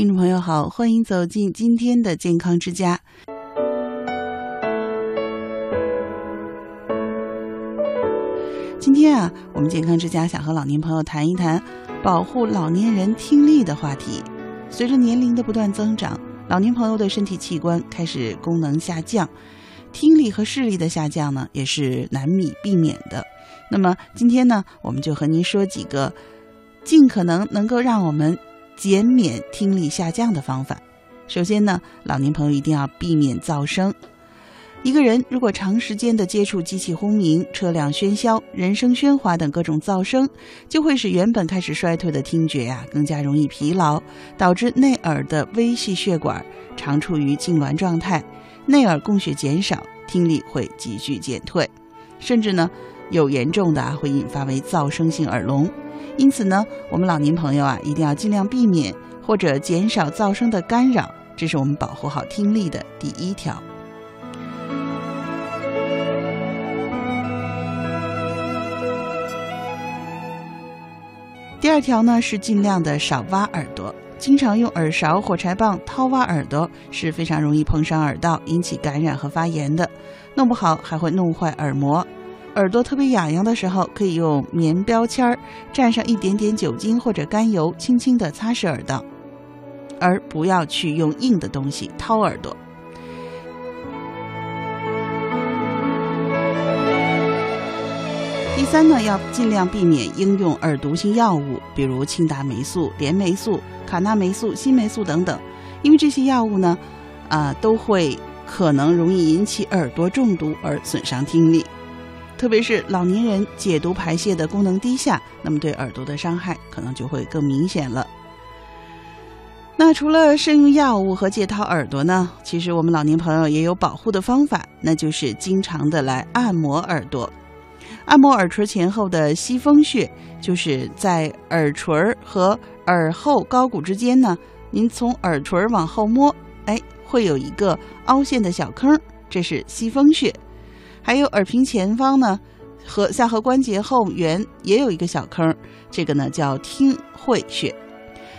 听众朋友好，欢迎走进今天的健康之家。今天啊，我们健康之家想和老年朋友谈一谈保护老年人听力的话题。随着年龄的不断增长，老年朋友的身体器官开始功能下降，听力和视力的下降呢，也是难以避免的。那么今天呢，我们就和您说几个尽可能能够让我们减免听力下降的方法。首先呢，老年朋友一定要避免噪声。一个人如果长时间的接触机器轰鸣、车辆喧嚣、人声喧哗等各种噪声，就会使原本开始衰退的听觉呀更加容易疲劳，导致内耳的微细血管常处于痉挛状态，内耳供血减少，听力会急剧减退，甚至呢有严重的啊会引发为噪声性耳聋。因此呢，我们老年朋友啊一定要尽量避免或者减少噪声的干扰，这是我们保护好听力的第一条。第二条呢是尽量的少挖耳朵，经常用耳勺、火柴棒掏挖耳朵是非常容易碰伤耳道，引起感染和发炎的，弄不好还会弄坏耳膜。耳朵特别痒痒的时候，可以用棉标签儿蘸上一点点酒精或者甘油，轻轻地擦拭耳道，而不要去用硬的东西掏耳朵。第三呢，要尽量避免应用耳毒性药物，比如庆达霉素、联霉素、卡那霉素、新霉素等等，因为这些药物呢，啊，都会可能容易引起耳朵中毒而损伤听力，特别是老年人解毒排泄的功能低下，那么对耳朵的伤害可能就会更明显了。那除了慎用药物和戒掏耳朵呢，其实我们老年朋友也有保护的方法，那就是经常的来按摩耳朵。按摩耳垂前后的吸风穴，就是在耳垂和耳后高骨之间呢。您从耳垂往后摸，哎，会有一个凹陷的小坑，这是吸风穴。还有耳屏前方呢，和下颌关节后缘也有一个小坑，这个呢叫听会穴。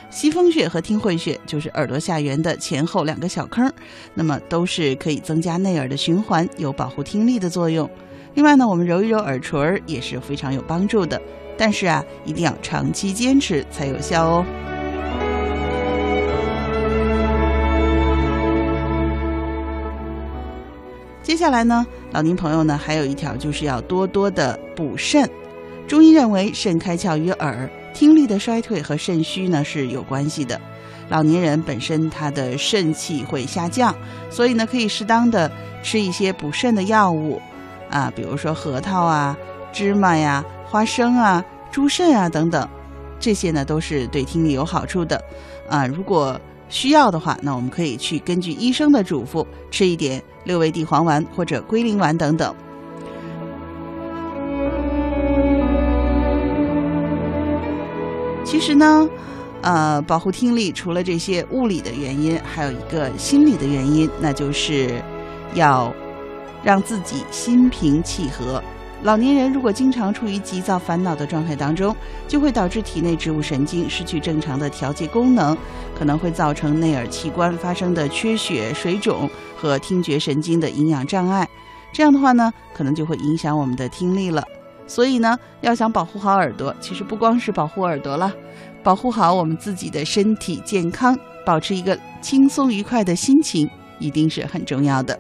吸风穴和听会穴就是耳朵下缘的前后两个小坑，那么都是可以增加内耳的循环，有保护听力的作用。另外呢，我们揉一揉耳垂也是非常有帮助的，但是啊，一定要长期坚持才有效哦。接下来呢，老年朋友呢还有一条就是要多多的补肾。中医认为，肾开窍于耳，听力的衰退和肾虚呢是有关系的。老年人本身他的肾气会下降，所以呢可以适当的吃一些补肾的药物。啊，比如说核桃啊、芝麻呀、花生啊、猪肾啊等等，这些呢都是对听力有好处的。啊，如果需要的话，那我们可以去根据医生的嘱咐吃一点六味地黄丸或者龟苓丸等等。其实呢，呃，保护听力除了这些物理的原因，还有一个心理的原因，那就是要。让自己心平气和。老年人如果经常处于急躁烦恼的状态当中，就会导致体内植物神经失去正常的调节功能，可能会造成内耳器官发生的缺血、水肿和听觉神经的营养障碍。这样的话呢，可能就会影响我们的听力了。所以呢，要想保护好耳朵，其实不光是保护耳朵了，保护好我们自己的身体健康，保持一个轻松愉快的心情，一定是很重要的。